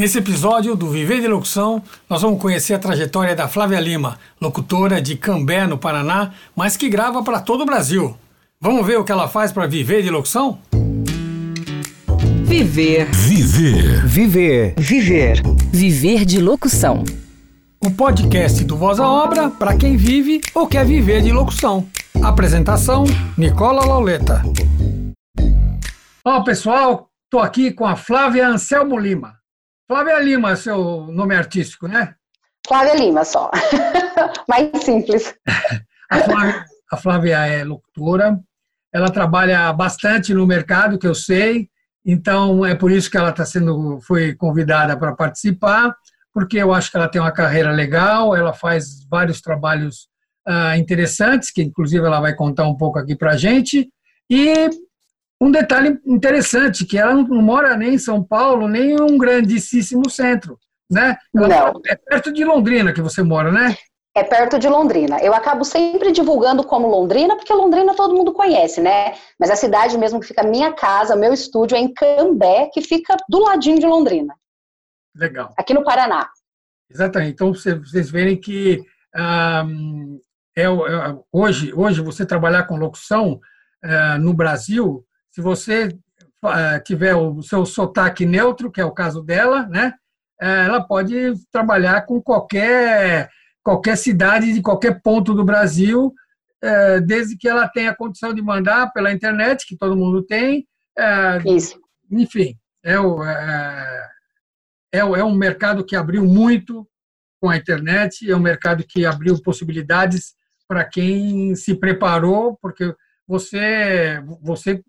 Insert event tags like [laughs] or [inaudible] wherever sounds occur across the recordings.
Nesse episódio do Viver de Locução, nós vamos conhecer a trajetória da Flávia Lima, locutora de Cambé, no Paraná, mas que grava para todo o Brasil. Vamos ver o que ela faz para viver de locução? Viver. Viver. Viver. Viver. Viver de locução. O podcast do Voz à Obra para quem vive ou quer viver de locução. Apresentação: Nicola Lauleta. Ó, pessoal, estou aqui com a Flávia Anselmo Lima. Flávia Lima seu nome artístico, né? Flávia Lima só. [laughs] Mais simples. A Flávia, a Flávia é locutora, ela trabalha bastante no mercado, que eu sei, então é por isso que ela está sendo, foi convidada para participar, porque eu acho que ela tem uma carreira legal, ela faz vários trabalhos uh, interessantes, que inclusive ela vai contar um pouco aqui para a gente, e um detalhe interessante, que ela não mora nem em São Paulo, nem em um grandíssimo centro, né? Ela não. É perto de Londrina que você mora, né? É perto de Londrina. Eu acabo sempre divulgando como Londrina, porque Londrina todo mundo conhece, né? Mas a cidade mesmo que fica minha casa, meu estúdio é em Cambé, que fica do ladinho de Londrina. Legal. Aqui no Paraná. Exatamente. Então vocês verem que é, é, hoje, hoje você trabalhar com locução uh, no Brasil se você eh, tiver o seu sotaque neutro, que é o caso dela, né, eh, ela pode trabalhar com qualquer, qualquer cidade de qualquer ponto do Brasil, eh, desde que ela tenha condição de mandar pela internet, que todo mundo tem. Isso. Enfim, é, o, é, é um mercado que abriu muito com a internet, é um mercado que abriu possibilidades para quem se preparou, porque você, você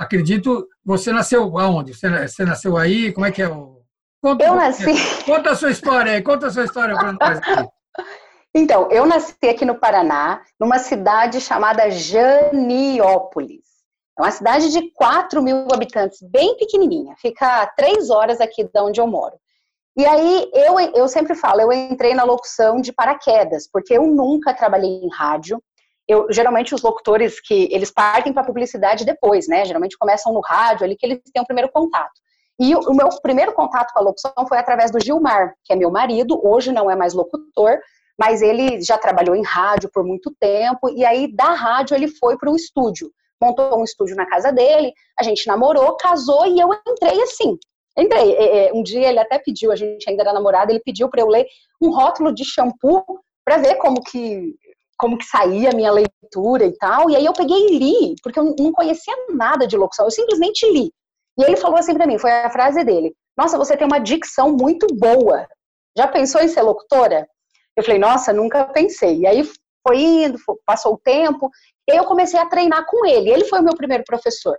acredito, você nasceu aonde? Você, nasceu aí? Como é que é o. Conta, eu nasci. Conta a sua história aí, conta a sua história para nós aqui. [laughs] Então, eu nasci aqui no Paraná, numa cidade chamada Janiópolis. É uma cidade de 4 mil habitantes, bem pequenininha. Fica a três horas aqui de onde eu moro. E aí, eu, eu sempre falo, eu entrei na locução de paraquedas, porque eu nunca trabalhei em rádio, eu, geralmente os locutores que eles partem para publicidade depois, né? Geralmente começam no rádio ali que eles têm o primeiro contato. E o, o meu primeiro contato com a locução foi através do Gilmar, que é meu marido, hoje não é mais locutor, mas ele já trabalhou em rádio por muito tempo, e aí da rádio ele foi para um estúdio. Montou um estúdio na casa dele, a gente namorou, casou e eu entrei assim. Entrei. É, é, um dia ele até pediu, a gente ainda era namorada, ele pediu para eu ler um rótulo de shampoo para ver como que como que saía a minha leitura e tal. E aí eu peguei e li, porque eu não conhecia nada de locução, eu simplesmente li. E ele falou assim para mim, foi a frase dele: "Nossa, você tem uma dicção muito boa. Já pensou em ser locutora?" Eu falei: "Nossa, nunca pensei". E aí foi indo, passou o tempo, e aí eu comecei a treinar com ele. Ele foi o meu primeiro professor.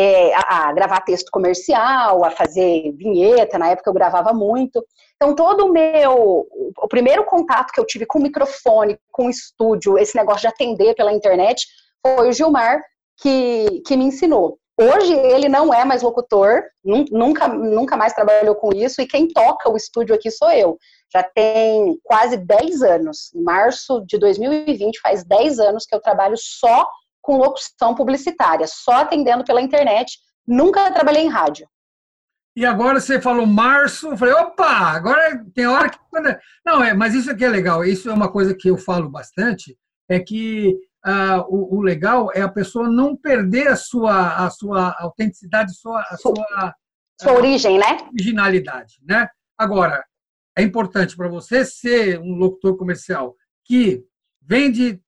É, a, a, gravar texto comercial, a fazer vinheta, na época eu gravava muito. Então, todo o meu. O primeiro contato que eu tive com o microfone, com o estúdio, esse negócio de atender pela internet, foi o Gilmar que, que me ensinou. Hoje ele não é mais locutor, nunca, nunca mais trabalhou com isso, e quem toca o estúdio aqui sou eu. Já tem quase 10 anos. Em março de 2020, faz 10 anos que eu trabalho só com locução publicitária, só atendendo pela internet. Nunca trabalhei em rádio. E agora você falou março, eu falei, opa, agora tem hora que. Não, é, mas isso aqui é legal. Isso é uma coisa que eu falo bastante, é que ah, o, o, legal é a pessoa não perder a sua, a sua autenticidade, a sua, a sua, sua origem, né? Originalidade, né? Agora, é importante para você ser um locutor comercial que vende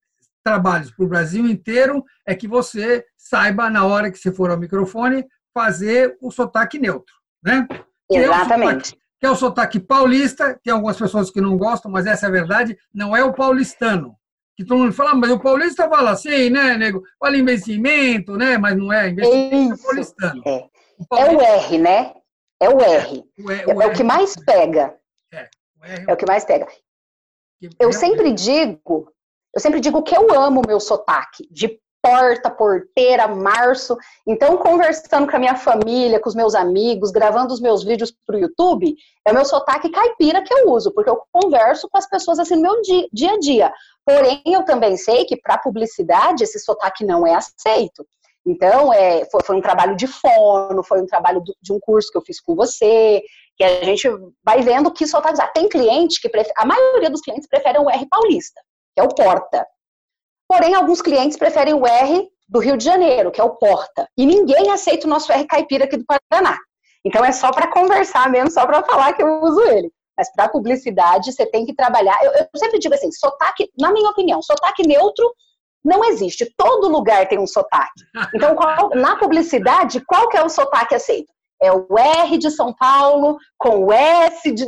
trabalhos para o Brasil inteiro, é que você saiba, na hora que você for ao microfone, fazer o sotaque neutro né? Exatamente. Que é, o sotaque, paulista, tem algumas pessoas que não gostam, mas essa é a verdade, não é o paulistano. Que todo mundo fala, ah, mas o paulista fala assim, né, nego? Fala investimento, né? Mas não é investimento, Isso. é paulistano. É. O é o R, né? É o R. É, o, é, o, é o que mais pega. É, o R é o que mais pega. Eu sempre digo, eu sempre digo que eu amo meu sotaque, de porta, porteira, março. Então, conversando com a minha família, com os meus amigos, gravando os meus vídeos para o YouTube, é o meu sotaque caipira que eu uso, porque eu converso com as pessoas assim no meu dia, dia a dia. Porém, eu também sei que para publicidade esse sotaque não é aceito. Então, é, foi, foi, um trabalho de fono, foi um trabalho de um curso que eu fiz com você, que a gente vai vendo que sotaques. Ah, tem cliente que prefere, a maioria dos clientes preferem o R paulista, que é o porta. Porém, alguns clientes preferem o R do Rio de Janeiro, que é o porta. E ninguém aceita o nosso R caipira aqui do Paraná. Então é só para conversar mesmo, só para falar que eu uso ele. Mas para publicidade, você tem que trabalhar. Eu, eu, sempre digo assim: sotaque, na minha opinião, sotaque neutro não existe. Todo lugar tem um sotaque. Então, qual, na publicidade, qual que é o sotaque aceito? É o R de São Paulo com o S, de,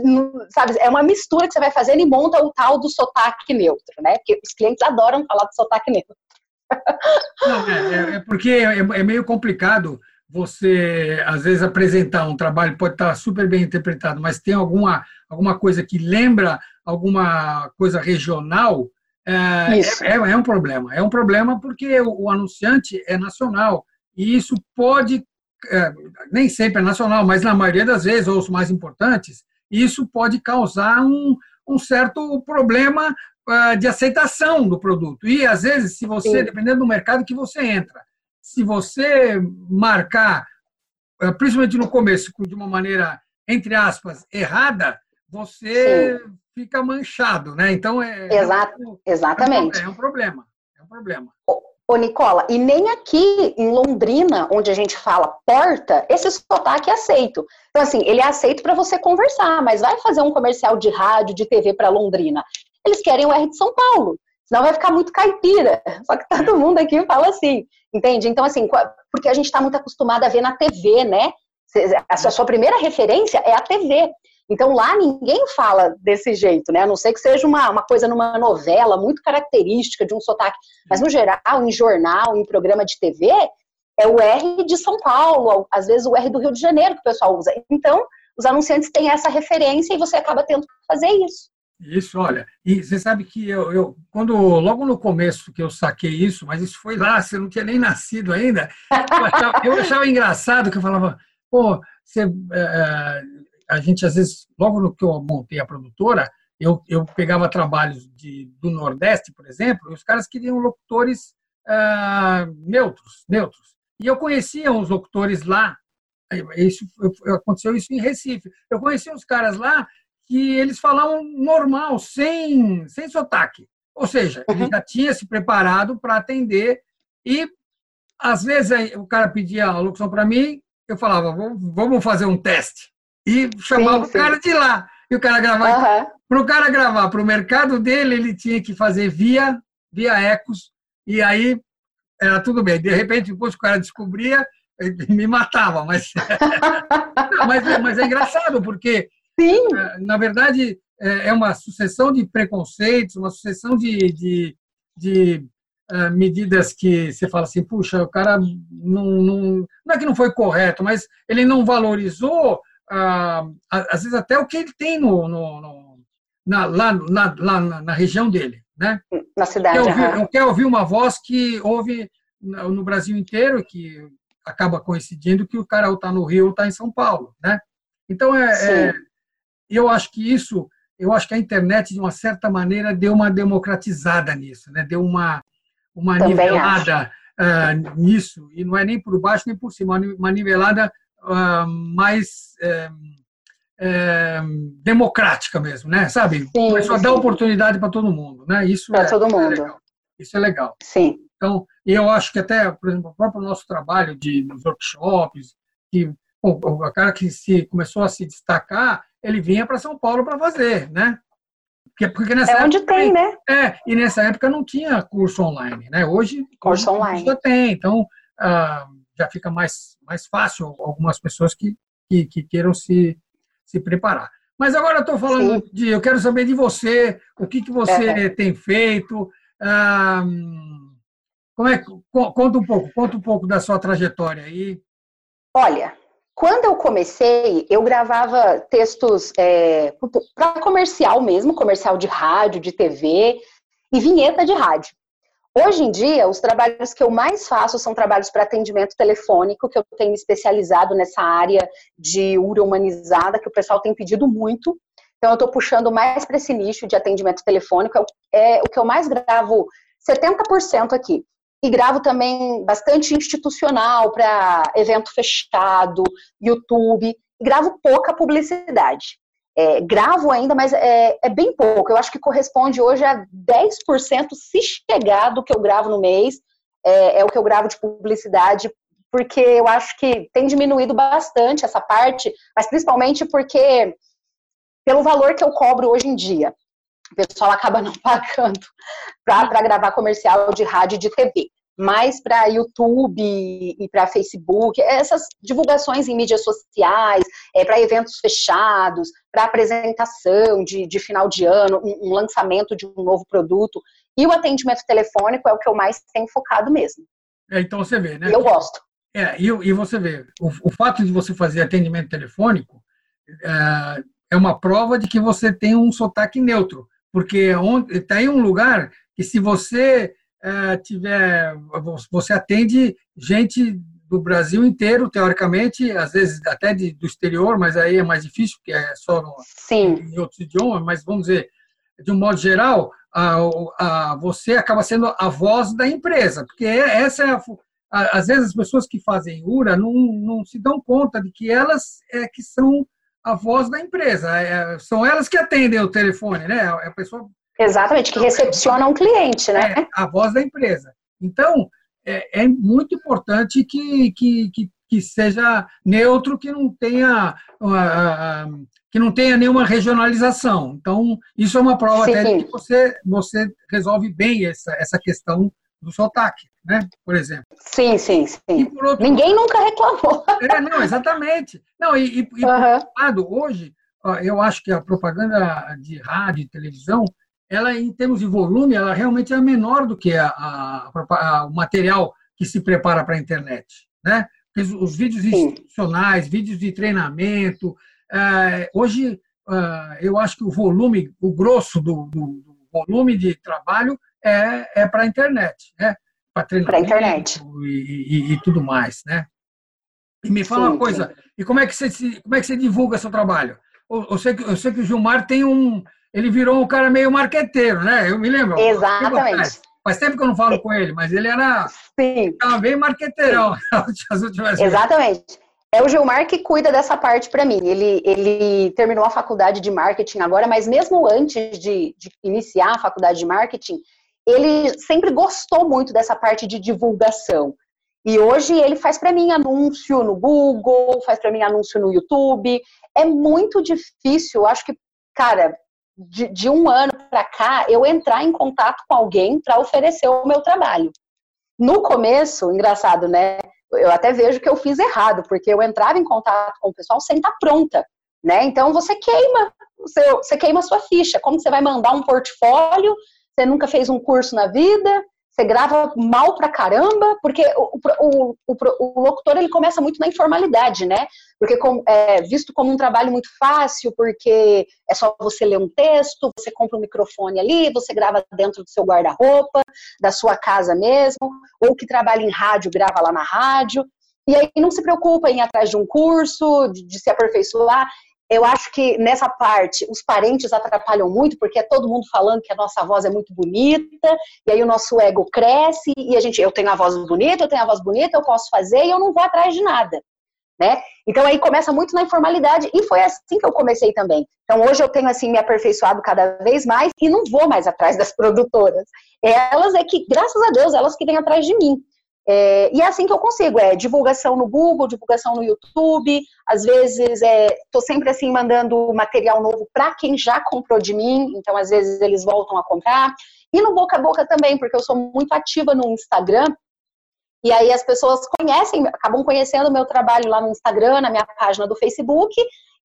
sabe? É uma mistura que você vai fazendo e monta o tal do sotaque neutro, né? Porque os clientes adoram falar do sotaque neutro. Não, é, é, é porque é, é meio complicado você, às vezes, apresentar um trabalho, pode estar super bem interpretado, mas tem alguma, alguma coisa que lembra alguma coisa regional, é, é, é, um problema. É um problema porque o, o anunciante é nacional e isso pode, é, nem sempre é nacional, mas na maioria das vezes, ou os mais importantes, isso pode causar um, um certo problema uh, de aceitação do produto. E, às vezes, se você, Sim. dependendo do mercado que você entra, se você marcar, uh, principalmente no começo, de uma maneira, entre aspas, errada, você Sim. fica manchado, né? Então, é, Exato, é, exatamente. É um problema. É um problema. Ô, Nicola, e nem aqui em Londrina, onde a gente fala porta, esse sotaque é aceito. Então, assim, ele é aceito para você conversar, mas vai fazer um comercial de rádio, de TV para Londrina eles querem o R de São Paulo. Senão vai ficar muito caipira. Só que todo mundo aqui fala assim, entende? Então, assim, porque a gente está muito acostumado a ver na TV, né? A sua primeira referência é a TV. Então lá ninguém fala desse jeito, né? A não ser que seja uma, uma coisa numa novela muito característica de um sotaque. Mas no geral, em jornal, em programa de TV, é o R de São Paulo, às vezes o R do Rio de Janeiro que o pessoal usa. Então, os anunciantes têm essa referência e você acaba tendo que fazer isso. Isso, olha, e você sabe que eu, eu, quando logo no começo que eu saquei isso, mas isso foi lá, você não tinha nem nascido ainda, eu achava, eu achava engraçado que eu falava, pô, você, é, a gente às vezes, logo no que eu montei a produtora, eu, eu pegava trabalhos de, do Nordeste, por exemplo, e os caras queriam locutores é, neutros, neutros. E eu conhecia os locutores lá, isso, aconteceu isso em Recife. Eu conhecia os caras lá que eles falavam normal, sem, sem sotaque. Ou seja, uhum. ele já tinha se preparado para atender e, às vezes, o cara pedia a locução para mim, eu falava, vamos fazer um teste. E chamava sim, sim. o cara de lá. E o cara gravava. Uhum. Para o cara gravar para o mercado dele, ele tinha que fazer via, via ecos, e aí era tudo bem. De repente, depois que o cara descobria, me matava. Mas, [laughs] mas, mas é engraçado, porque Sim. É, na verdade, é, é uma sucessão de preconceitos, uma sucessão de, de, de uh, medidas que você fala assim, puxa, o cara não, não, não é que não foi correto, mas ele não valorizou, uh, às vezes, até o que ele tem no, no, no na, lá, na, lá na, região dele. Né? Na cidade. Quer ouvir, uhum. quer ouvir uma voz que ouve no Brasil inteiro, que acaba coincidindo que o cara ou está no Rio ou está em São Paulo. Né? Então, é, é eu acho que isso, eu acho que a internet, de uma certa maneira, deu uma democratizada nisso, né? deu uma, uma nivelada uh, nisso, e não é nem por baixo nem por cima, uma nivelada uh, mais uh, democrática mesmo, né? Sabe? Sim, Começou sim. a dar oportunidade para todo mundo, né? Isso para é, todo mundo. É isso é legal. Sim. Então, eu acho que até, por exemplo, o próprio nosso trabalho de nos workshops, que o cara que se começou a se destacar, ele vinha para São Paulo para fazer, né? Porque, porque nessa é onde época, tem, né? É, e nessa época não tinha curso online, né? Hoje, curso online. já tem, então ah, já fica mais, mais fácil algumas pessoas que, que, que queiram se, se preparar. Mas agora eu estou falando Sim. de, eu quero saber de você, o que, que você é. tem feito, como é, conta um pouco, conta um pouco da sua trajetória aí. Olha, quando eu comecei, eu gravava textos é, para comercial mesmo, comercial de rádio, de TV e vinheta de rádio. Hoje em dia, os trabalhos que eu mais faço são trabalhos para atendimento telefônico, que eu tenho especializado nessa área de URA humanizada, que o pessoal tem pedido muito. Então, eu estou puxando mais para esse nicho de atendimento telefônico. É, é o que eu mais gravo, 70% aqui. E gravo também bastante institucional para evento fechado, YouTube. e gravo pouca publicidade. É, gravo ainda, mas é, é, bem pouco. Eu acho que corresponde hoje a 10% se chegar do que eu gravo no mês, é, é, o que eu gravo de publicidade, porque eu acho que tem diminuído bastante essa parte, mas principalmente porque pelo valor que eu cobro hoje em dia. O pessoal acaba [laughs] não pagando para gravar comercial de rádio e de TV mais para YouTube e para Facebook, essas divulgações em mídias sociais, é, para eventos fechados, para apresentação de, de, final de ano, um, um, lançamento de um novo produto. E o atendimento telefônico é o que eu mais tenho focado mesmo. É, então você vê, né? Eu gosto. É, e, e você vê, o, o, fato de você fazer atendimento telefônico é, é uma prova de que você tem um sotaque neutro, porque está em um lugar que se você é, tiver, você atende gente do Brasil inteiro, teoricamente, às vezes até de, do exterior, mas aí é mais difícil, porque é só no, em outros idiomas, mas vamos dizer, de um modo geral, a, a, você acaba sendo a voz da empresa, porque é, essa é a, a, às vezes as pessoas que fazem URA não, não se dão conta de que elas é que são a voz da empresa, é, são elas que atendem o telefone, né? A pessoa Exatamente, que recepciona um cliente, né? É, a voz da empresa. Então, é, é muito importante que, que, que, que, seja neutro, que não tenha uh, que não tenha nenhuma regionalização. Então, isso é uma prova sim, até de que você, você resolve bem essa, essa questão do sotaque, né? Por exemplo. Sim, sim, sim. Outro... Ninguém nunca reclamou. É, não, exatamente. Não, e, e, e por outro lado, hoje, eu acho que a propaganda de rádio e televisão ela em termos de volume, ela realmente é menor do que a, a, a, o material que se prepara para a internet, né? Os, os vídeos institucionais, vídeos de treinamento, é, hoje é, eu acho que o volume, o grosso do, do, do volume de trabalho é, é para a internet, né? Para treinamento internet. E, e, e, tudo mais, né? E me fala sim, uma coisa, sim. e como é que você como é que você divulga seu trabalho? Eu, eu, sei que, eu sei que o Gilmar tem um ele virou um cara meio marqueteiro, né? Eu me lembro. Exatamente. Faz tempo que eu não falo com ele, mas ele era Sim. bem marqueteirão [laughs] Exatamente. É o Gilmar que cuida dessa parte para mim. Ele, ele terminou a faculdade de marketing agora, mas mesmo antes de, de iniciar a faculdade de marketing, ele sempre gostou muito dessa parte de divulgação. E hoje ele faz para mim anúncio no Google, faz para mim anúncio no YouTube. É muito difícil, acho que, cara, de, de um ano para cá, eu entrar em contato com alguém para oferecer o meu trabalho. No começo, engraçado, né? Eu até vejo que eu fiz errado, porque eu entrava em contato com o pessoal sem estar pronta, né? Então você queima, você, você queima a sua ficha. Como você vai mandar um portfólio? Você nunca fez um curso na vida? Você grava mal pra caramba, porque o, o, o, o, locutor ele começa muito na informalidade, né? Porque com, é visto como um trabalho muito fácil, porque é só você ler um texto, você compra um microfone ali, você grava dentro do seu guarda-roupa, da sua casa mesmo, ou que trabalha em rádio, grava lá na rádio. E aí não se preocupa em ir atrás de um curso, de, de se aperfeiçoar. Eu acho que nessa parte os parentes atrapalham muito, porque é todo mundo falando que a nossa voz é muito bonita, e aí o nosso ego cresce, e a gente, eu tenho a voz bonita, eu tenho a voz bonita, eu posso fazer, e eu não vou atrás de nada. Né? Então aí começa muito na informalidade e foi assim que eu comecei também. Então hoje eu tenho assim me aperfeiçoado cada vez mais e não vou mais atrás das [laughs] produtoras. Elas é que, graças a Deus, elas que vêm atrás de mim. É, e é assim que eu consigo, é divulgação no Google, divulgação no YouTube, às vezes estou é, sempre assim mandando material novo para quem já comprou de mim, então às vezes eles voltam a comprar. E no boca a boca também, porque eu sou muito ativa no Instagram, e aí as pessoas conhecem, acabam conhecendo o meu trabalho lá no Instagram, na minha página do Facebook,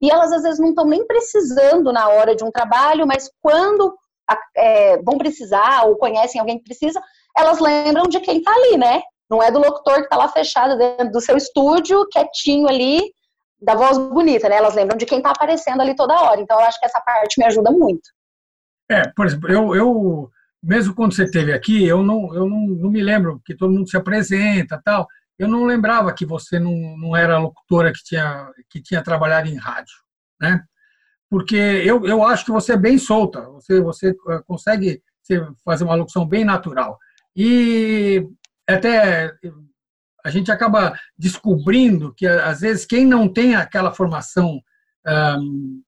e elas às vezes não estão nem precisando na hora de um trabalho, mas quando é, vão precisar ou conhecem alguém que precisa, elas lembram de quem está ali, né? Não é do locutor que está lá fechado dentro do seu estúdio, quietinho ali, da voz bonita, né? Elas lembram de quem está aparecendo ali toda hora. Então, eu acho que essa parte me ajuda muito. É, por exemplo, eu, eu mesmo quando você esteve aqui, eu não, eu não, não me lembro que todo mundo se apresenta tal. Eu não lembrava que você não, não era locutora que tinha, que tinha trabalhado em rádio, né? Porque eu, eu acho que você é bem solta, você, você eh, consegue fazer uma locução bem natural. E até a gente acaba descobrindo que, às vezes, quem não tem aquela formação um,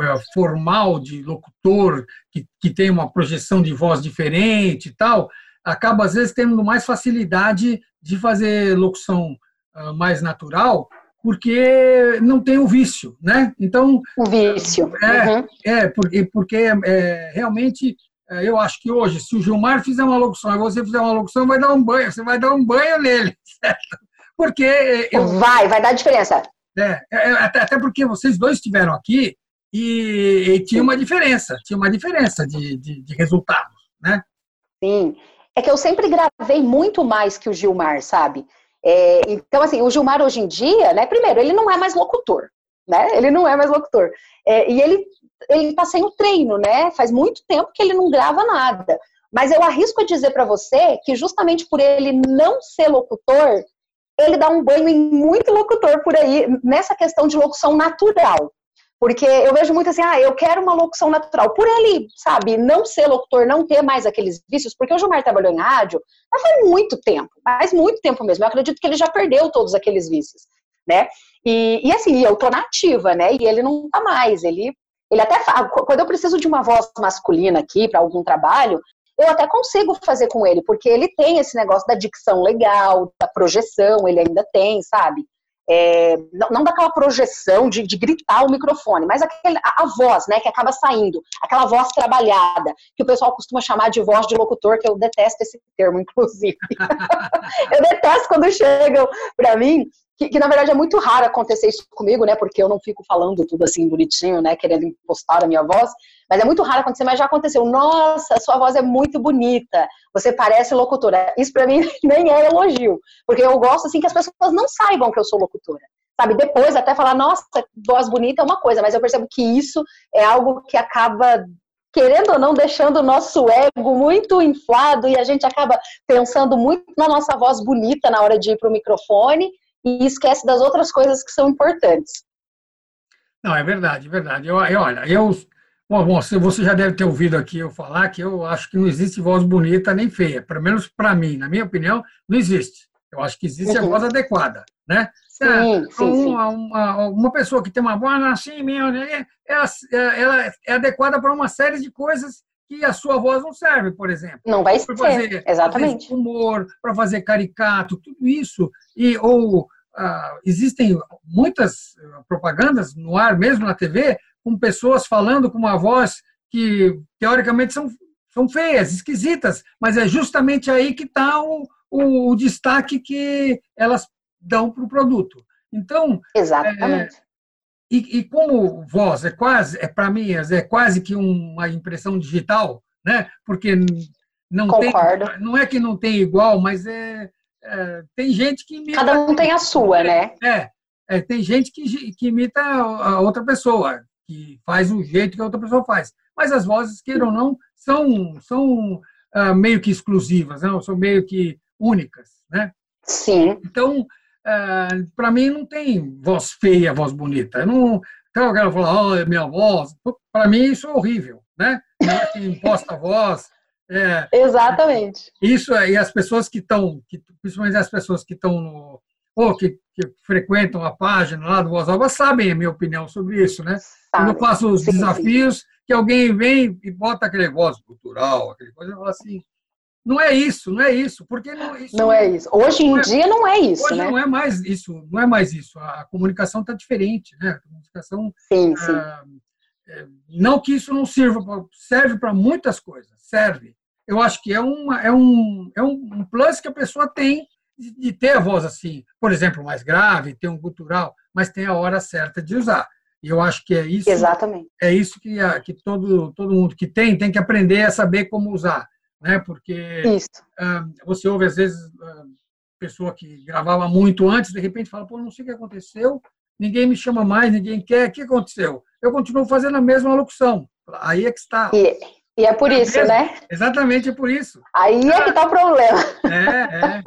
é, formal de locutor, que, que tem uma projeção de voz diferente e tal, acaba, às vezes, tendo mais facilidade de fazer locução uh, mais natural, porque não tem o vício, né? Então o vício é, uhum. é porque, porque é, realmente é, eu acho que hoje se o Gilmar fizer uma locução e você fizer uma locução vai dar um banho, você vai dar um banho nele, [laughs] certo? Porque eu, vai, vai dar diferença. É, é, até, até porque vocês dois estiveram aqui e, e, tinha uma diferença, tinha uma diferença de, de, de resultados, né? Sim, é que eu sempre gravei muito mais que o Gilmar, sabe? É, então, assim, o Gilmar hoje em dia, né, primeiro, ele não é mais locutor, né? Ele não é mais locutor. É, e ele, ele tá sem o treino, né? Faz muito tempo que ele não grava nada. Mas eu arrisco a dizer para você que justamente por ele não ser locutor, ele dá um banho em muito locutor por aí, nessa questão de locução natural. Porque eu vejo muito assim, ah, eu quero uma locução natural. Por ele, sabe, não ser locutor, não ter mais aqueles vícios, porque o Gilmar trabalhou em rádio, mas faz muito tempo, faz muito tempo mesmo. Eu acredito que ele já perdeu todos aqueles vícios, né? E, e assim, eu tô nativa, né? E ele não tá mais. Ele, ele até quando eu preciso de uma voz masculina aqui para algum trabalho, eu até consigo fazer com ele, porque ele tem esse negócio da dicção legal, da projeção, ele ainda tem, sabe? É, não, não, daquela projeção de, de, gritar o microfone, mas aquele, a, a, voz, né, que acaba saindo, aquela voz trabalhada, que o pessoal costuma chamar de voz de locutor, que eu detesto esse termo, [laughs] inclusive. [laughs] eu detesto quando chegam para mim que, que, na verdade é muito raro acontecer isso comigo, né? Porque eu não fico falando tudo assim bonitinho, né? Querendo impostar a minha voz. Mas é muito raro acontecer, mas já aconteceu. Nossa, sua voz é muito bonita. Você parece locutora. Isso para mim [laughs] nem é elogio, porque eu gosto assim que as pessoas não saibam que eu sou locutora. Sabe, depois até falar, nossa, voz bonita é uma coisa, mas eu percebo que isso é algo que acaba querendo ou não, deixando o nosso ego muito inflado e a gente acaba pensando muito na nossa voz bonita na hora de ir para o microfone e esquece das outras coisas que são importantes. Não, é verdade, é verdade. Eu, eu, olha, eu. Bom, você já deve ter ouvido aqui eu falar que eu acho que não existe voz bonita nem feia. Pelo menos para mim, na minha opinião, não existe. Eu acho que existe uhum. a voz adequada, né? Sim, é, sim, uma, uma, uma, pessoa que tem uma voz assim, mesmo, né? ela, ela é adequada para uma série de coisas que a sua voz não serve, por exemplo. Não vai ser, fazer, exatamente. Fazer humor, para fazer caricato, tudo isso. E, ou ah, existem muitas ah, propagandas no ar, mesmo na TV, com pessoas falando com uma voz que, teoricamente, são, são feias, esquisitas, mas é justamente aí que está o, o, o, destaque que elas dão para o produto. Então, Exatamente. É, e, e, como voz é quase, é para mim, é quase que uma impressão digital, né? Porque não Concordo. tem, não é que não tem igual, mas é, é, tem gente que imita. Cada um tem a sua, né? É, é tem gente que, que imita a outra pessoa, que faz o jeito que a outra pessoa faz. Mas as vozes, queiram ou não, são, são uh, meio que exclusivas, não? são meio que únicas, né? Sim. Então, uh, para mim, não tem voz feia, voz bonita. Eu não, então, o cara fala, oh, minha voz. Para mim, isso é horrível, né? É que imposta a voz, é, Exatamente. Isso e as pessoas que estão, principalmente as pessoas que estão no ou que, que, frequentam a página lá do Voz Alva sabem a minha opinião sobre isso, né? Sabe. Quando eu faço os sim, desafios, sim. que alguém vem e bota aquele voz cultural, aquele coisa, eu falo assim, não é isso, não é isso, porque não, isso não é isso. Hoje em é, dia não é isso, hoje né? não é mais isso, não é mais isso. A comunicação está diferente, né? A comunicação, sim, sim. Ah, é, não que isso não sirva, serve para muitas coisas, serve. Eu acho que é, uma, é, um, é um plus que a pessoa tem de, ter a voz assim, por exemplo, mais grave, ter um gutural, mas tem a hora certa de usar. E eu acho que é isso. Exatamente. É isso que, a, que todo, todo mundo que tem tem que aprender a saber como usar, né? Porque ah, você ouve às vezes ah, pessoa que gravava muito antes, de repente fala, pô, não sei o que aconteceu, ninguém me chama mais, ninguém quer, o que aconteceu? Eu continuo fazendo a mesma locução. Aí é que está. E, e é por é isso, mesmo? né? Exatamente, é por isso. Aí é que está o problema. É, é.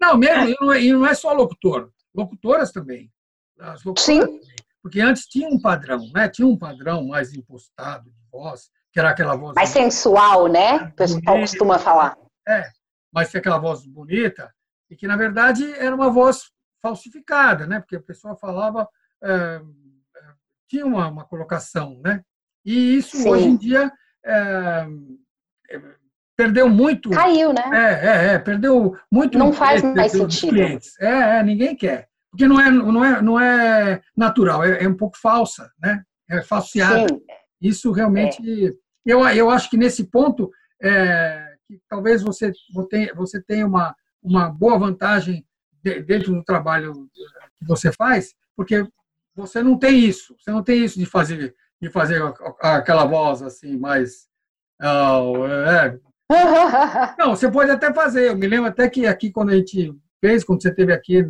Não, mesmo, e não, é, é só locutor, locutoras também. As locutoras Sim. Também. Porque antes tinha um padrão, né? Tinha um padrão mais impostado de voz, que era aquela voz. Mais sensual, né? O pessoal costuma falar. É, mas tinha aquela voz bonita. e que, na verdade, era uma voz falsificada, né? porque a pessoa falava, é, tinha uma, uma, colocação. Né? E isso, Sim. hoje em dia, é, perdeu muito. Caiu, né? É, é, é perdeu muito. Não faz mais sentido. Clientes. É, é, ninguém quer. Porque não é, não é, não é natural, é, é um pouco falsa, né? É falseada. Sim. Isso realmente. É. Eu, eu acho que nesse ponto, que talvez você, você tenha uma, uma boa vantagem dentro do trabalho que você faz, porque você não tem isso, você não tem isso de fazer de fazer aquela voz assim mais oh, é. [laughs] não você pode até fazer eu me lembro até que aqui quando a gente fez quando você teve aqui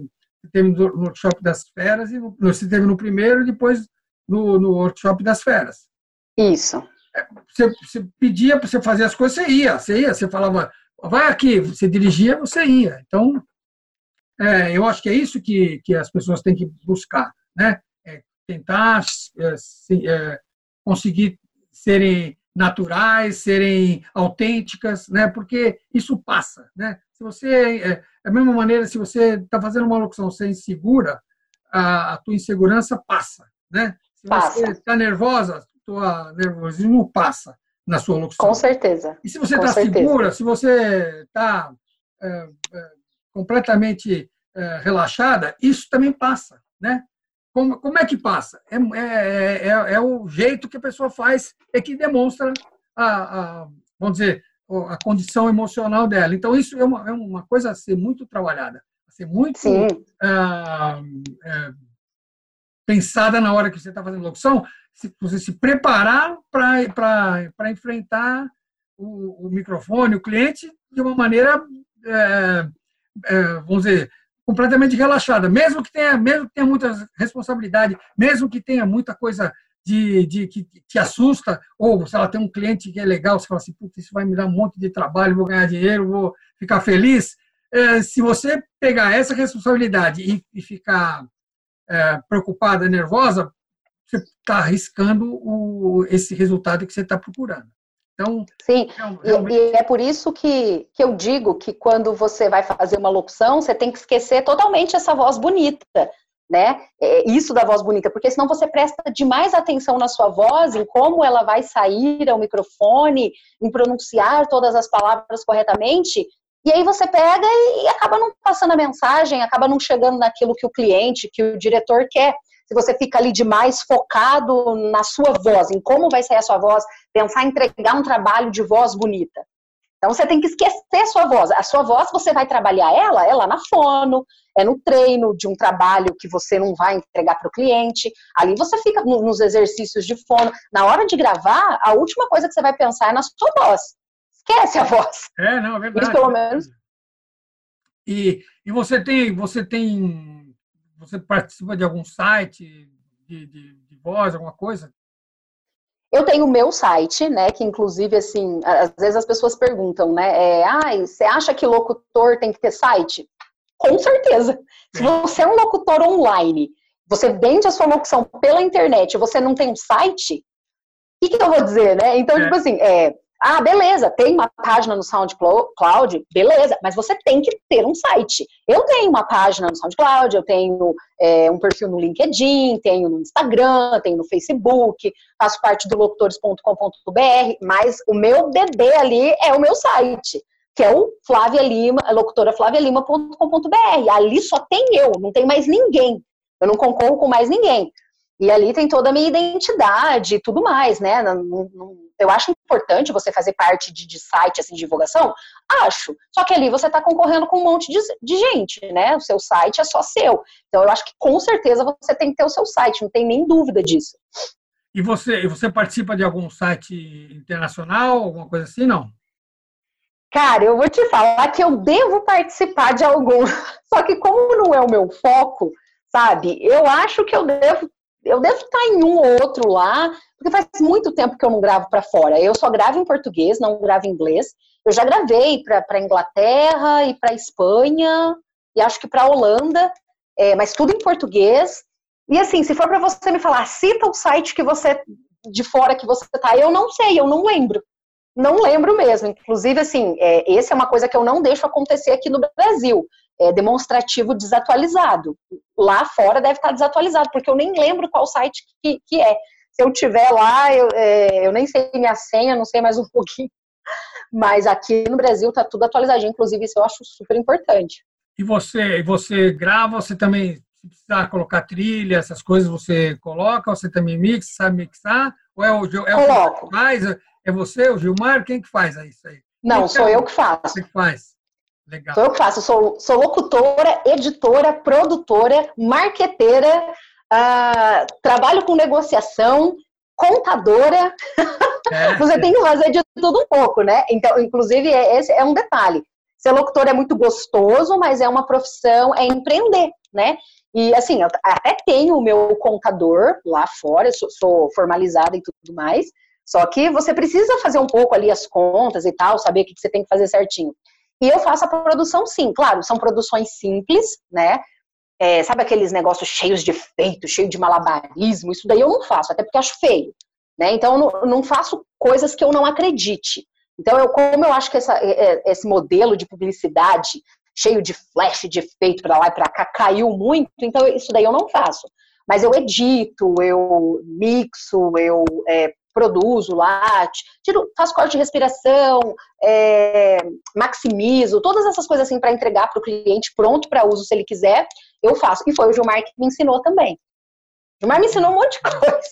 teve no workshop das feras e você teve no primeiro e depois no, no workshop das feras. Isso. É, você, você pedia para você fazer as coisas você ia você ia você falava vai aqui você dirigia você ia. Então é, eu acho que é isso que, que as pessoas têm que buscar, né? É tentar é, se, é, conseguir serem naturais, serem autênticas, né? Porque isso passa, né? Se você, é, da mesma maneira, se você está fazendo uma locução sem segura, a, a tua insegurança passa, né? Se passa. você está nervosa, tua nervosismo passa na sua locução. Com certeza. E se você está segura, se você está é, é, completamente é, relaxada, isso também passa, né? Como, como é que passa? É, é, é, é, o jeito que a pessoa faz é que demonstra a, a, vamos dizer, a condição emocional dela. Então, isso é uma, é uma coisa a ser muito trabalhada, a ser muito ah, é, pensada na hora que você está fazendo locução, se, você se preparar para enfrentar o, o, microfone, o cliente, de uma maneira, é, vamos dizer, completamente relaxada, mesmo que tenha, mesmo que tenha muita responsabilidade, mesmo que tenha muita coisa de, de que te assusta, ou se ela tem um cliente que é legal, você fala assim, Puta, isso vai me dar um monte de trabalho, vou ganhar dinheiro, vou ficar feliz. É, se você pegar essa responsabilidade e, e ficar é, preocupada, nervosa, você está arriscando o, esse resultado que você está procurando. Então, Sim, realmente... e, e, é por isso que, que eu digo que quando você vai fazer uma locução, você tem que esquecer totalmente essa voz bonita, né? É isso da voz bonita, porque senão você presta demais atenção na sua voz, em como ela vai sair ao microfone, em pronunciar todas as palavras corretamente, e aí você pega e, e acaba não passando a mensagem, acaba não chegando naquilo que o cliente, que o diretor quer se você fica ali demais focado na sua voz, em como vai sair a sua voz, pensar em entregar um trabalho de voz bonita. Então você tem que esquecer a sua voz. A sua voz você vai trabalhar ela, é lá na fono, é no treino de um trabalho que você não vai entregar para o cliente. Ali você fica nos exercícios de fono. Na hora de gravar, a última coisa que você vai pensar é na sua voz. Esquece a voz. É, não, é verdade. Pelo menos. E, e você tem, você tem você participa de algum site de, de, de voz, alguma coisa? Eu tenho o meu site, né? Que inclusive, assim, às vezes as pessoas perguntam, né? É, ah, você acha que locutor tem que ter site? Com certeza. Se você é um locutor online, você vende a sua locução pela internet, você não tem um site, o que, que eu vou dizer, né? Então, é. tipo assim, é, ah, beleza, tem uma página no SoundCloud, beleza, mas você tem que ter um site. Eu tenho uma página no SoundCloud, eu tenho é, um perfil no LinkedIn, tenho no Instagram, tenho no Facebook, faço parte do locutores.com.br, mas o meu bebê ali é o meu site, que é o Flávia Lima, locutoraflavialima.com.br. Ali só tem eu, não tem mais ninguém. Eu não concorro com mais ninguém. E ali tem toda a minha identidade e tudo mais, né? Não, não, eu acho importante você fazer parte de, de site, assim, de divulgação? Acho. Só que ali você está concorrendo com um monte de, de, gente, né? O seu site é só seu. Então eu acho que com certeza você tem que ter o seu site, não tem nem dúvida disso. E você, você participa de algum site internacional, alguma coisa assim, não? Cara, eu vou te falar que eu devo participar de algum. [laughs] Só que como não é o meu foco, sabe? Eu acho que eu devo eu devo estar em um ou outro lá, porque faz muito tempo que eu não gravo para fora. Eu só gravo em português, não gravo em inglês. Eu já gravei para Inglaterra e para Espanha, e acho que para Holanda, é, mas tudo em português. E assim, se for para você me falar, cita o site que você de fora que você tá, eu não sei, eu não lembro. Não lembro mesmo. Inclusive, assim, é, essa é uma coisa que eu não deixo acontecer aqui no Brasil. é, demonstrativo desatualizado. Lá fora deve estar desatualizado, porque eu nem lembro qual site que, que é. Se eu tiver lá, eu, é, eu nem sei minha senha, não sei mais um [laughs] pouquinho. Mas aqui no Brasil está tudo atualizadinho, inclusive isso eu acho super importante. E você, você grava, você também, se precisar colocar trilha, essas coisas, você coloca, você também mixa, sabe mixar? Ou é o, é Coloco. o que faz? É você, o Gilmar? Quem que faz isso aí? Não, então, sou eu que faço. Você que faz. Legal. Sou eu faço. Sou, sou locutora, editora, produtora, marqueteira, uh, trabalho com negociação, contadora. É. [laughs] Você tem que fazer de tudo um pouco, né? Então, inclusive, é, esse é um detalhe. Ser locutor é muito gostoso, mas é uma profissão, é empreender, né? E assim, eu até tenho o meu contador lá fora, sou, sou formalizada e tudo mais, só que você precisa fazer um pouco ali as contas e tal, saber o que você tem que fazer certinho. E eu faço a produção sim, claro, são produções simples, né? É, sabe aqueles negócios cheios de efeito, cheio de malabarismo? Isso daí eu não faço, até porque acho feio. Né? Então, eu não, não faço coisas que eu não acredite. Então, eu, como eu acho que essa, é, é, esse modelo de publicidade cheio de flash, de efeito para lá e para cá, caiu muito, então isso daí eu não faço. Mas eu edito, eu mixo, eu é, produzo lá, tiro, faço corte de respiração, é, maximizo, todas essas coisas assim para entregar para o cliente pronto para uso se ele quiser, eu faço. E foi o Gilmar que me ensinou também. O Gilmar me ensinou um monte de coisa.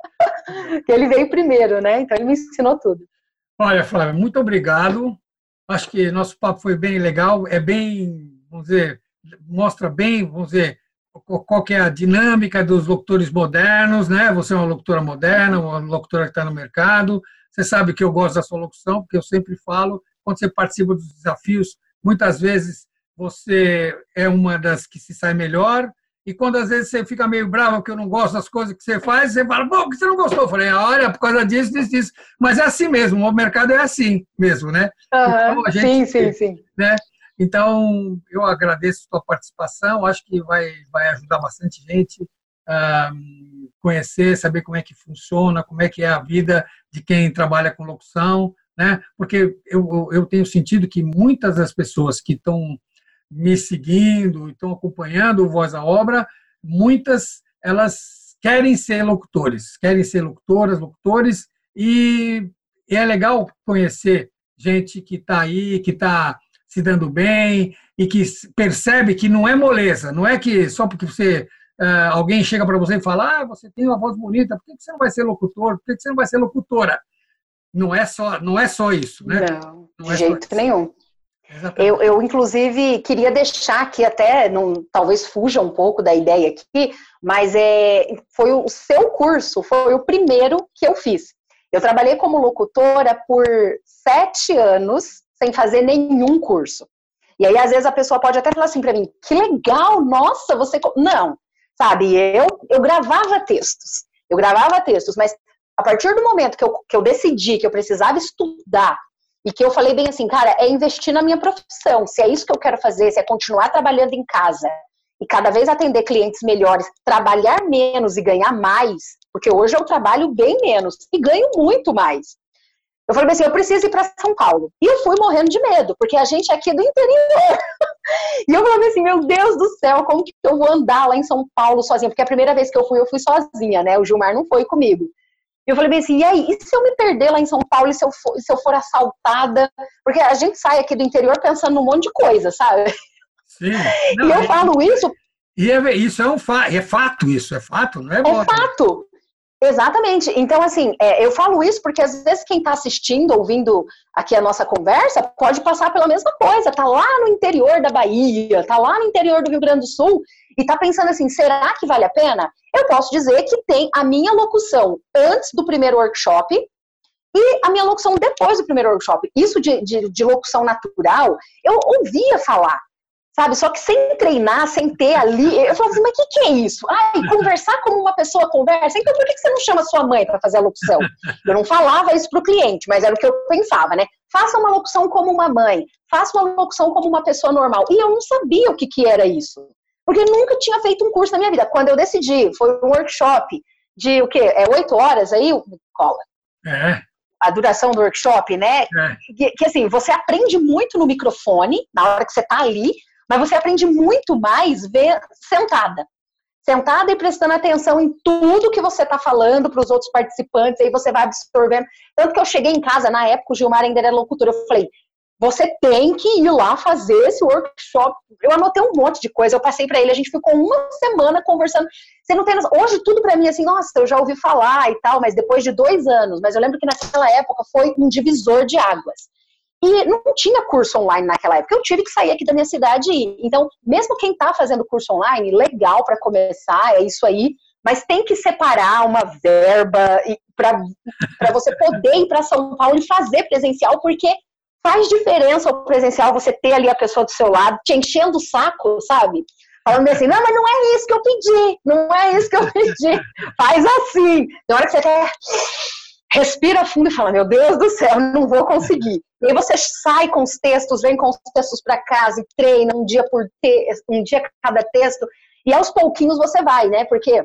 [laughs] que ele veio primeiro, né? Então ele me ensinou tudo. Olha, Flávia, muito obrigado. Acho que nosso papo foi bem legal, é bem, vamos dizer, mostra bem, vamos dizer, qual que é a dinâmica dos locutores modernos, né? Você é uma locutora moderna, uma locutora que está no mercado. Você sabe que eu gosto da sua locução, porque eu sempre falo, quando você participa dos desafios, muitas vezes você é uma das que se sai melhor, e quando às vezes você fica meio bravo porque eu não gosto das coisas que você faz, você fala, bom, que você não gostou? Eu falei, olha, por causa disso, disso, disso. Mas é assim mesmo, o mercado é assim mesmo, né? Uhum, então, gente, sim, sim, sim. Né? Então, eu agradeço a sua participação, acho que vai, vai ajudar bastante gente a conhecer, saber como é que funciona, como é que é a vida de quem trabalha com locução, né? Porque eu, eu tenho sentido que muitas das pessoas que estão me seguindo, estão acompanhando o Voz à Obra, muitas elas querem ser locutores, querem ser locutoras, locutores, e, e é legal conhecer gente que está aí, que está se dando bem e que percebe que não é moleza, não é que só porque você uh, alguém chega para você e fala, ah, você tem uma voz bonita, por que você não vai ser locutor? Por que você não vai ser locutora? Não é só, não é só isso, né? Não, não de é jeito nenhum. Eu, eu, inclusive, queria deixar aqui até, não, talvez fuja um pouco da ideia aqui, mas é, foi o seu curso, foi o primeiro que eu fiz. Eu trabalhei como locutora por sete anos sem fazer nenhum curso. E aí, às vezes, a pessoa pode até falar assim para mim: que legal, nossa, você. Não, sabe? Eu, eu gravava textos, eu gravava textos, mas a partir do momento que eu, que eu decidi que eu precisava estudar e que eu falei bem assim, cara, é investir na minha profissão. Se é isso que eu quero fazer, se é continuar trabalhando em casa e cada vez atender clientes melhores, trabalhar menos e ganhar mais, porque hoje eu trabalho bem menos e ganho muito mais. Eu falei assim, eu preciso ir para São Paulo. E eu fui morrendo de medo, porque a gente é aqui do interior. [laughs] e eu falei assim, meu Deus do céu, como que eu vou andar lá em São Paulo sozinha? Porque a primeira vez que eu fui, eu fui sozinha, né? O Gilmar não foi comigo. E eu falei bem assim, e aí, e se eu me perder lá em São Paulo e se eu for, se eu for assaltada? Porque a gente sai aqui do interior pensando num monte de coisa, sabe? Sim. Não, [laughs] e eu é, falo isso. E é, isso é um fa é fato, isso é fato, não é? É fato. Exatamente. Então, assim, é, eu falo isso porque às vezes quem está assistindo, ouvindo aqui a nossa conversa, pode passar pela mesma coisa. Tá lá no interior da Bahia, tá lá no interior do Rio Grande do Sul e tá pensando assim, será que vale a pena? Eu posso dizer que tem a minha locução antes do primeiro workshop e a minha locução depois do primeiro workshop. Isso de, de, de locução natural, eu ouvia falar sabe? Só que sem treinar, sem ter ali, eu falava assim, mas o que, que é isso? Ai, conversar como uma pessoa conversa, então por que você não chama sua mãe para fazer a locução? Eu não falava isso pro cliente, mas era o que eu pensava, né? Faça uma locução como uma mãe, faça uma locução como uma pessoa normal. E eu não sabia o que, que era isso. Porque eu nunca tinha feito um curso na minha vida. Quando eu decidi, foi um workshop de o quê? É oito horas aí, cola. É. A duração do workshop, né? É. Que, que assim, você aprende muito no microfone, na hora que você tá ali, mas você aprende muito mais ver sentada. Sentada e prestando atenção em tudo que você está falando para os outros participantes, aí você vai absorvendo. Tanto que eu cheguei em casa, na época, o Gilmar ainda era locutor, eu falei, você tem que ir lá fazer esse workshop. Eu anotei um monte de coisa, eu passei para ele, a gente ficou uma semana conversando. Você não tem noção. Hoje tudo para mim assim, nossa, eu já ouvi falar e tal, mas depois de dois anos. Mas eu lembro que naquela época foi um divisor de águas. E não tinha curso online naquela época. Eu tive que sair aqui da minha cidade e ir. Então, mesmo quem está fazendo curso online, legal para começar, é isso aí. Mas tem que separar uma verba para você poder ir para São Paulo e fazer presencial, porque faz diferença o presencial você ter ali a pessoa do seu lado, te enchendo o saco, sabe? Falando assim, não, mas não é isso que eu pedi, não é isso que eu pedi. [laughs] Faz assim. Na hora que você quer, respira fundo e fala, meu Deus do céu, não vou conseguir. E aí você sai com os textos, vem com os textos para casa e treina um dia por um dia cada texto, e aos pouquinhos você vai, né? Porque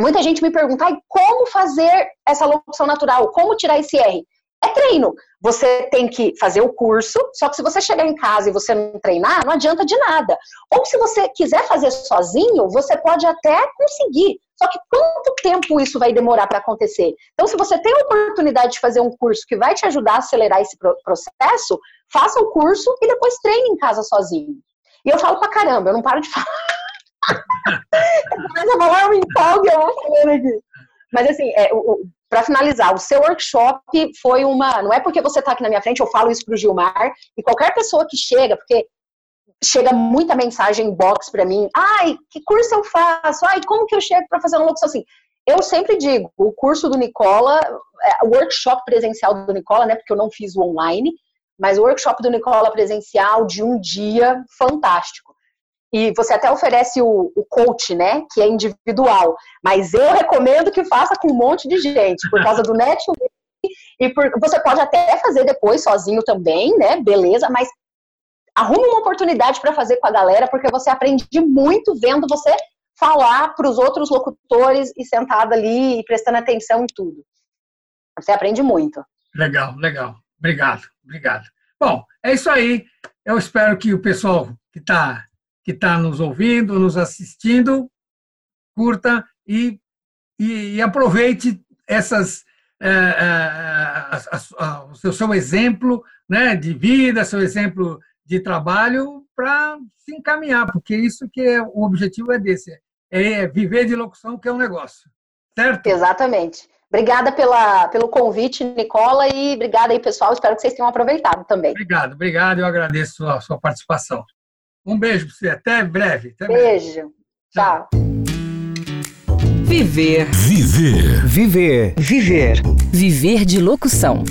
muita gente me pergunta, como fazer essa locução natural? Como tirar esse R? É treino. Você tem que fazer o curso, só que se você chegar em casa e você não treinar, não adianta de nada. Ou se você quiser fazer sozinho, você pode até conseguir. Só que quanto tempo isso vai demorar para acontecer? Então, se você tem a oportunidade de fazer um curso que vai te ajudar a acelerar esse processo, faça o curso e depois treine em casa sozinho. E eu falo pra caramba, eu não paro de [laughs] falar. Mas a falar, eu me empolgo, eu vou falando aqui. Mas assim, é, para finalizar, o seu workshop foi uma. Não é porque você está aqui na minha frente, eu falo isso para o Gilmar, e qualquer pessoa que chega, porque chega muita mensagem box para mim, ai, que curso eu faço? Ai, como que eu chego para fazer uma locução assim? Eu sempre digo, o curso do Nicola, é, o workshop presencial do Nicola, né, porque eu não fiz o online, mas o workshop do Nicola presencial de um dia, fantástico. E você até oferece o, o coach, né? Que é individual. Mas eu recomendo que faça com um monte de gente, por causa do [laughs] network. E por, você pode até fazer depois sozinho também, né? Beleza, mas arrume uma oportunidade para fazer com a galera, porque você aprende muito vendo você falar para os outros locutores e sentado ali e prestando atenção em tudo. Você aprende muito. Legal, legal. Obrigado, obrigado. Bom, é isso aí. Eu espero que o pessoal que está que está nos ouvindo, nos assistindo, curta e, e, e aproveite essas é, é, a, a, a, o seu, seu exemplo né, de vida, seu exemplo de trabalho para se encaminhar, porque isso que é o objetivo é desse, é viver de locução, que é um negócio, certo? Exatamente. Obrigada pela, pelo convite, Nicola, e obrigada aí, pessoal. Espero que vocês tenham aproveitado também. Obrigado, obrigado. Eu agradeço a sua participação. Um beijo para você. Até breve. Até beijo. Breve. Tchau. Viver. Viver. Viver. Viver. Viver de locução.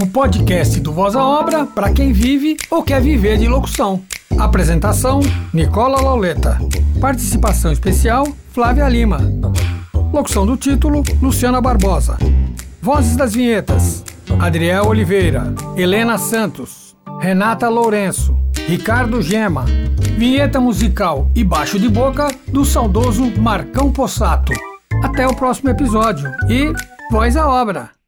O podcast do Voz à Obra para quem vive ou quer viver de locução. Apresentação: Nicola Lauleta. Participação especial: Flávia Lima. Locução do título: Luciana Barbosa. Vozes das vinhetas: Adriel Oliveira, Helena Santos, Renata Lourenço. Ricardo Gema. Vinheta musical e baixo de boca do saudoso Marcão Possato. Até o próximo episódio e voz à obra!